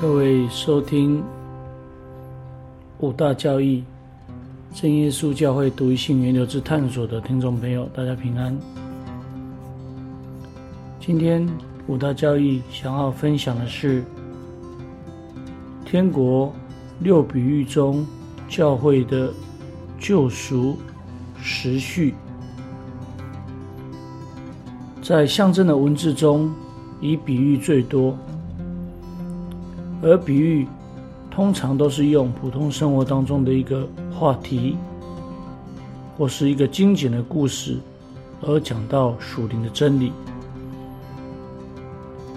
各位收听五大教义正耶稣教会独一性源流之探索的听众朋友，大家平安。今天五大教义想要分享的是天国六比喻中教会的救赎时序，在象征的文字中，以比喻最多。而比喻通常都是用普通生活当中的一个话题，或是一个精简的故事，而讲到属灵的真理。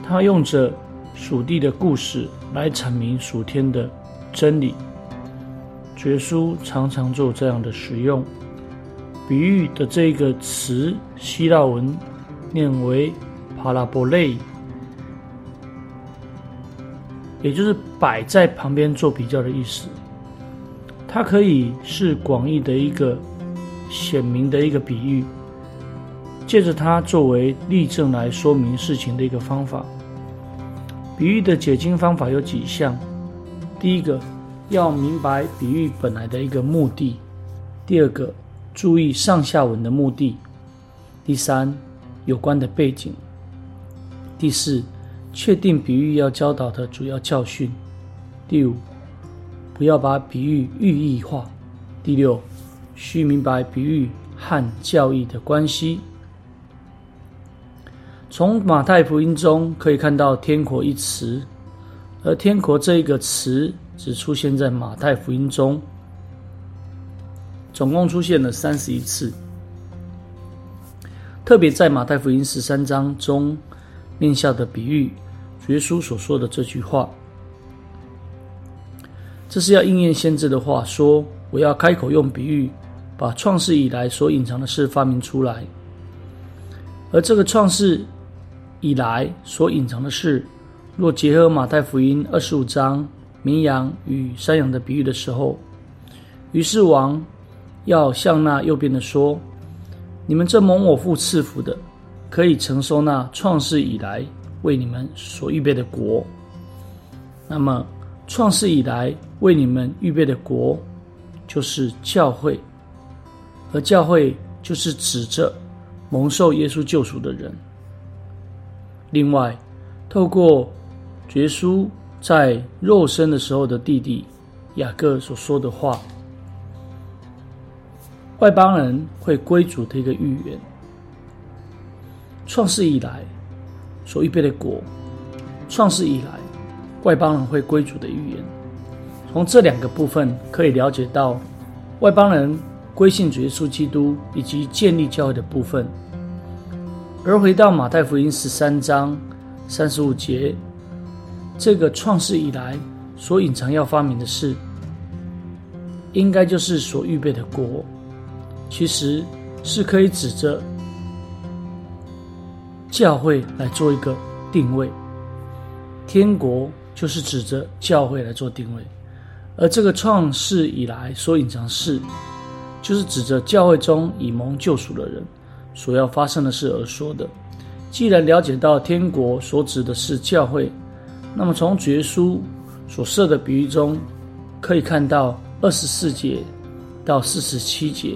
他用着属地的故事来阐明属天的真理。绝书常常做这样的使用。比喻的这个词，希腊文念为 parable。也就是摆在旁边做比较的意思，它可以是广义的一个显明的一个比喻，借着它作为例证来说明事情的一个方法。比喻的解经方法有几项：第一个，要明白比喻本来的一个目的；第二个，注意上下文的目的；第三，有关的背景；第四。确定比喻要教导的主要教训。第五，不要把比喻寓意化。第六，需明白比喻和教义的关系。从马太福音中可以看到“天国”一词，而“天国”这一个词只出现在马太福音中，总共出现了三十一次。特别在马太福音十三章中念下的比喻。耶稣所说的这句话，这是要应验先知的话，说：“我要开口用比喻，把创世以来所隐藏的事发明出来。”而这个创世以来所隐藏的事，若结合马太福音二十五章绵羊与山羊的比喻的时候，于是王要向那右边的说：“你们这蒙我父赐福的，可以承受那创世以来。”为你们所预备的国，那么创世以来为你们预备的国，就是教会，而教会就是指着蒙受耶稣救赎的人。另外，透过绝书在肉身的时候的弟弟雅各所说的话，外邦人会归主的一个预言。创世以来。所预备的国，创世以来，外邦人会归主的预言。从这两个部分可以了解到，外邦人归信主耶稣基督以及建立教会的部分。而回到马太福音十三章三十五节，这个创世以来所隐藏要发明的事，应该就是所预备的国，其实是可以指着。教会来做一个定位，天国就是指着教会来做定位，而这个创世以来所隐藏事，就是指着教会中以蒙救赎的人所要发生的事而说的。既然了解到天国所指的是教会，那么从绝书所设的比喻中，可以看到二十四节到四十七节，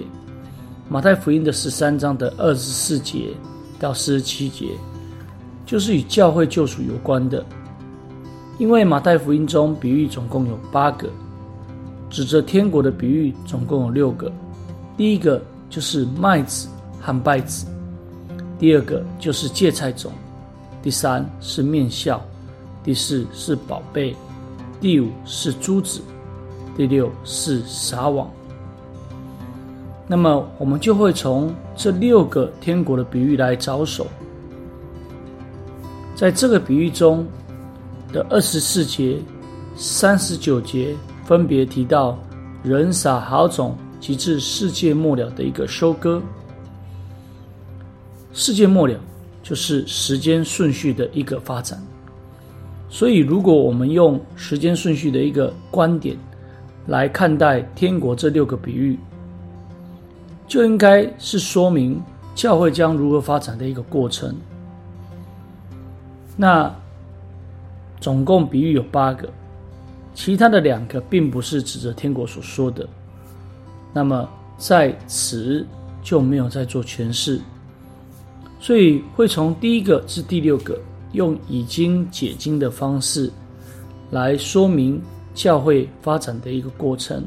马太福音的十三章的二十四节。到四十七节，就是与教会救赎有关的。因为马太福音中比喻总共有八个，指着天国的比喻总共有六个。第一个就是麦子和稗子，第二个就是芥菜种，第三是面笑，第四是宝贝，第五是珠子，第六是撒网。那么，我们就会从这六个天国的比喻来着手。在这个比喻中的二十四节、三十九节，分别提到人撒好种，及至世界末了的一个收割。世界末了就是时间顺序的一个发展。所以，如果我们用时间顺序的一个观点来看待天国这六个比喻。就应该是说明教会将如何发展的一个过程。那总共比喻有八个，其他的两个并不是指着天国所说的，那么在此就没有再做诠释，所以会从第一个至第六个用已经解经的方式来说明教会发展的一个过程。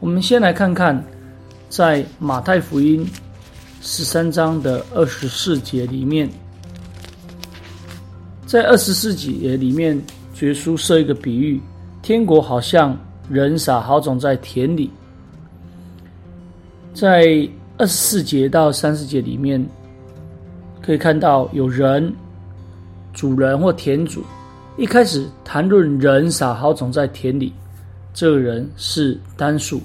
我们先来看看，在马太福音十三章的二十四节里面，在二十四节里面。绝书设一个比喻，天国好像人撒好种在田里。在二十四节到三十节里面，可以看到有人、主人或田主。一开始谈论人撒好种在田里，这个人是单数，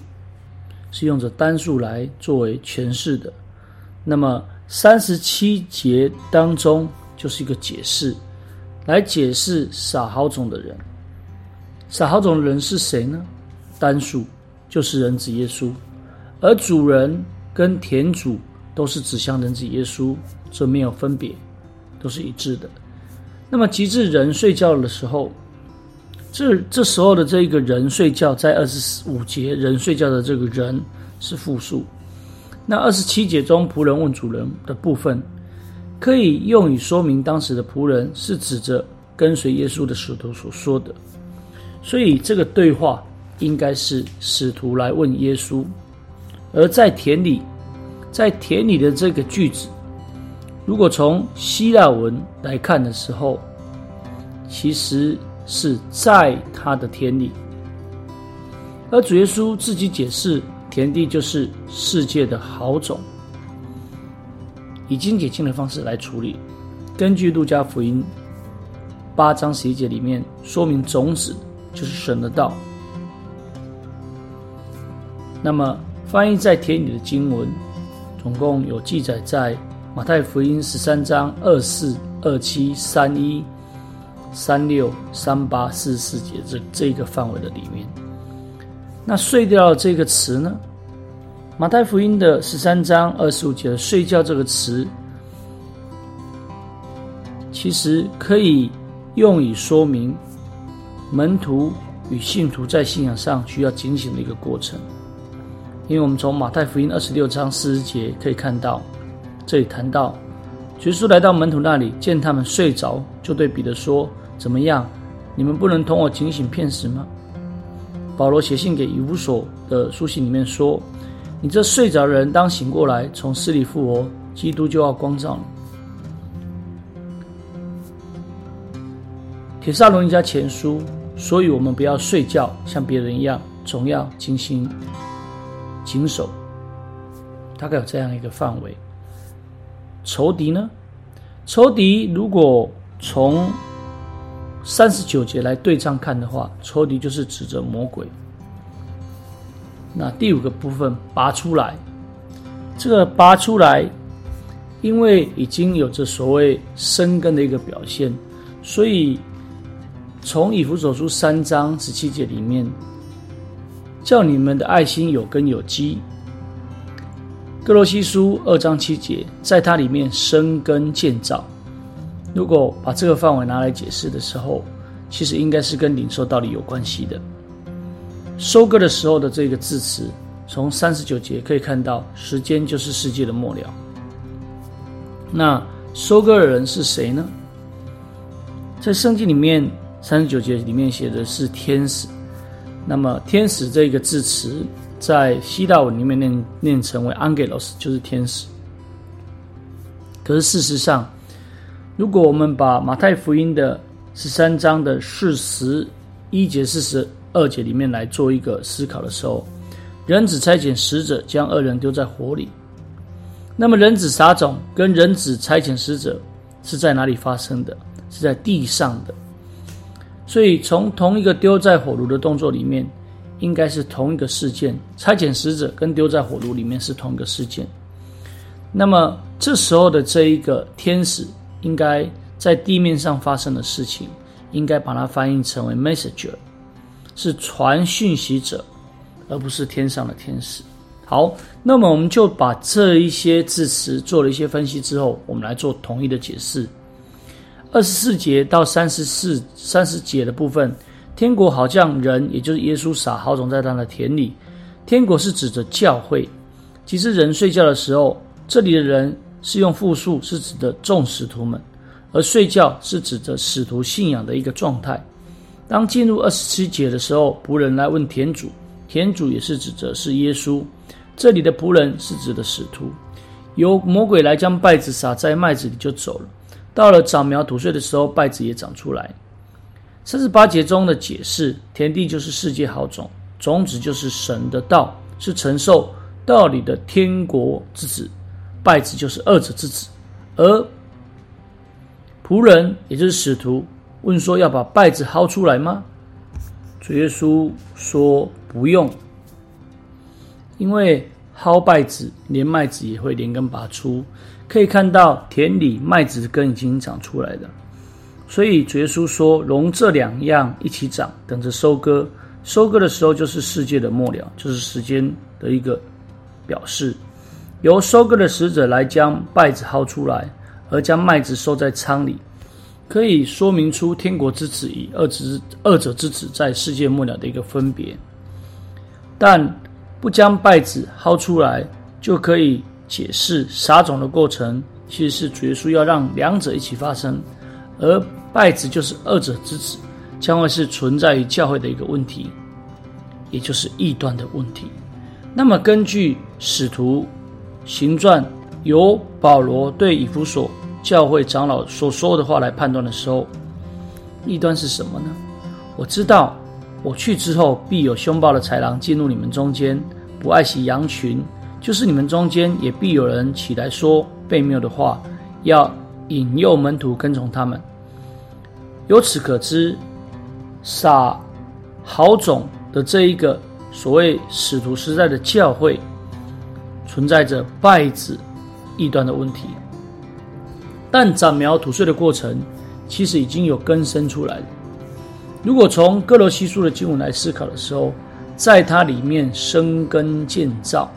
是用着单数来作为诠释的。那么三十七节当中就是一个解释。来解释撒好种的人，撒好种的人是谁呢？单数就是人子耶稣，而主人跟田主都是指向人子耶稣，这没有分别，都是一致的。那么，极致人睡觉的时候，这这时候的这一个人睡觉，在二十五节人睡觉的这个人是复数，那二十七节中仆人问主人的部分。可以用以说明当时的仆人是指着跟随耶稣的使徒所说的，所以这个对话应该是使徒来问耶稣。而在田里，在田里的这个句子，如果从希腊文来看的时候，其实是在他的田里。而主耶稣自己解释，田地就是世界的好种。以经解经的方式来处理。根据路加福音八章十一节里面说明，种子就是神的道。那么翻译在田里的经文，总共有记载在马太福音十三章二四、二七、三一、三六、三八、四十四节这这个范围的里面。那碎掉这个词呢？马太福音的十三章二十五节“睡觉”这个词，其实可以用以说明门徒与信徒在信仰上需要警醒的一个过程。因为我们从马太福音二十六章四十节可以看到，这里谈到，耶稣来到门徒那里，见他们睡着，就对彼得说：“怎么样？你们不能同我警醒片时吗？”保罗写信给以弗所的书信里面说。你这睡着的人，当醒过来，从死里复活，基督就要光照你。铁萨罗尼迦前书，所以我们不要睡觉，像别人一样，总要精心谨守。大概有这样一个范围。仇敌呢？仇敌如果从三十九节来对仗看的话，仇敌就是指着魔鬼。那第五个部分拔出来，这个拔出来，因为已经有着所谓生根的一个表现，所以从以弗所书三章十七节里面，叫你们的爱心有根有基。哥罗西书二章七节，在它里面生根建造。如果把这个范围拿来解释的时候，其实应该是跟领受道理有关系的。收割的时候的这个字词，从三十九节可以看到，时间就是世界的末了。那收割的人是谁呢？在圣经里面，三十九节里面写的是天使。那么天使这个字词，在希腊文里面念念成为 angelos，就是天使。可是事实上，如果我们把马太福音的十三章的四十一节四十。二节里面来做一个思考的时候，人子差遣使者将二人丢在火里。那么人子撒种跟人子差遣使者是在哪里发生的？是在地上的。所以从同一个丢在火炉的动作里面，应该是同一个事件。差遣使者跟丢在火炉里面是同一个事件。那么这时候的这一个天使，应该在地面上发生的事情，应该把它翻译成为 messenger。是传讯息者，而不是天上的天使。好，那么我们就把这一些字词做了一些分析之后，我们来做统一的解释。二十四节到三十四三十节的部分，天国好像人，也就是耶稣撒好种在他的田里。天国是指着教会。其实人睡觉的时候，这里的人是用复数，是指的众使徒们，而睡觉是指着使徒信仰的一个状态。当进入二十七节的时候，仆人来问田主，田主也是指着是耶稣。这里的仆人是指的使徒。由魔鬼来将稗子撒在麦子里就走了。到了长苗吐穗的时候，稗子也长出来。三十八节中的解释，田地就是世界好种，种子就是神的道，是承受。道理的天国之子，败子就是二者之子，而仆人也就是使徒问说：“要把败子薅出来吗？”主耶稣说：“不用，因为薅败子，连麦子也会连根拔出。可以看到田里麦子的根已经长出来了，所以主耶稣说：‘容这两样一起长，等着收割。收割的时候就是世界的末了，就是时间的一个。’”表示由收割的使者来将麦子薅出来，而将麦子收在仓里，可以说明出天国之子与二子二者之子在世界末了的一个分别。但不将麦子薅出来，就可以解释撒种的过程其实是主耶稣要让两者一起发生，而败子就是二者之子，将会是存在于教会的一个问题，也就是异端的问题。那么，根据使徒行传由保罗对以弗所教会长老所说的话来判断的时候，异端是什么呢？我知道，我去之后必有凶暴的豺狼进入你们中间，不爱惜羊群；就是你们中间也必有人起来说悖谬的话，要引诱门徒跟从他们。由此可知，撒豪种的这一个。所谓使徒时代的教会，存在着败子异端的问题，但长苗吐穗的过程其实已经有根生出来了。如果从哥罗西书的经文来思考的时候，在它里面生根建造，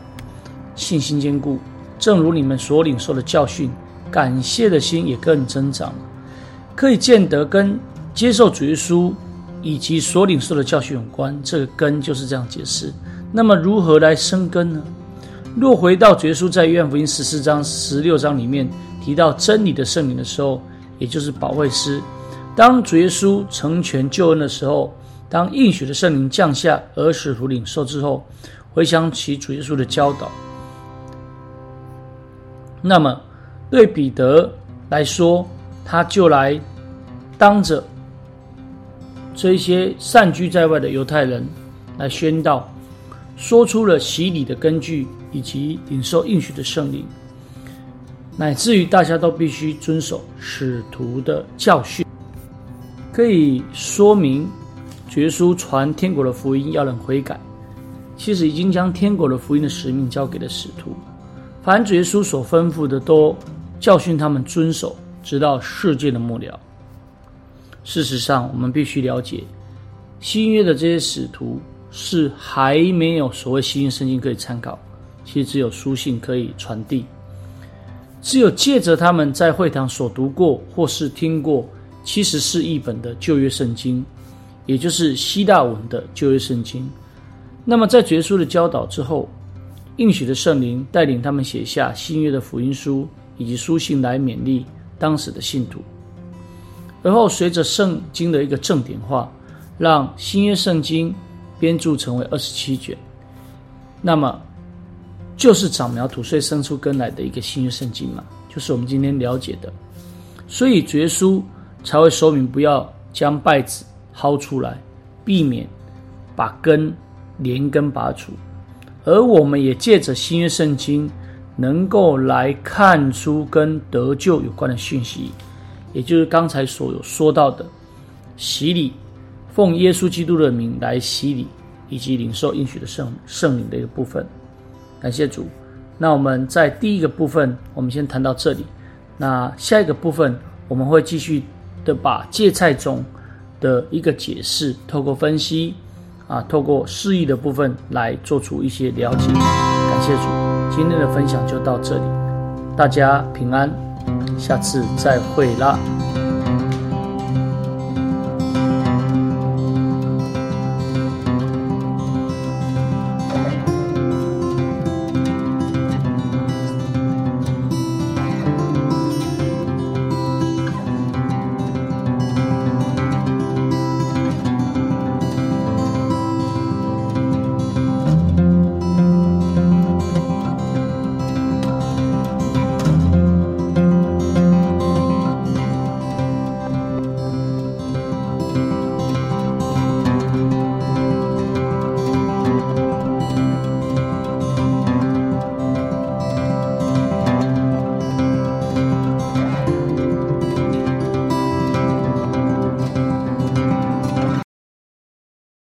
信心坚固，正如你们所领受的教训，感谢的心也更增长，可以见得跟接受主耶稣。以及所领受的教训有关，这个根就是这样解释。那么如何来生根呢？若回到主耶稣在约翰福音十四章、十六章里面提到真理的圣灵的时候，也就是保惠师。当主耶稣成全救恩的时候，当应许的圣灵降下而使徒领受之后，回想起主耶稣的教导，那么对彼得来说，他就来当着。这些散居在外的犹太人来宣道，说出了洗礼的根据以及领受应许的圣灵，乃至于大家都必须遵守使徒的教训，可以说明绝书传天国的福音要人悔改，其实已经将天国的福音的使命交给了使徒，凡耶稣所吩咐的都教训他们遵守，直到世界的末了。事实上，我们必须了解，新约的这些使徒是还没有所谓新约圣经可以参考，其实只有书信可以传递，只有借着他们在会堂所读过或是听过七十四译本的旧约圣经，也就是希腊文的旧约圣经。那么在绝书的教导之后，应许的圣灵带领他们写下新约的福音书以及书信来勉励当时的信徒。而后，随着圣经的一个正典化，让新约圣经编著成为二十七卷，那么就是长苗吐穗生出根来的一个新约圣经嘛，就是我们今天了解的。所以，绝书才会说明不要将败子薅出来，避免把根连根拔除。而我们也借着新约圣经，能够来看出跟得救有关的讯息。也就是刚才所有说到的洗礼，奉耶稣基督的名来洗礼，以及领受应许的圣圣灵的一个部分。感谢主。那我们在第一个部分，我们先谈到这里。那下一个部分，我们会继续的把芥菜种的一个解释，透过分析啊，透过释义的部分来做出一些了解。感谢主，今天的分享就到这里，大家平安。下次再会啦。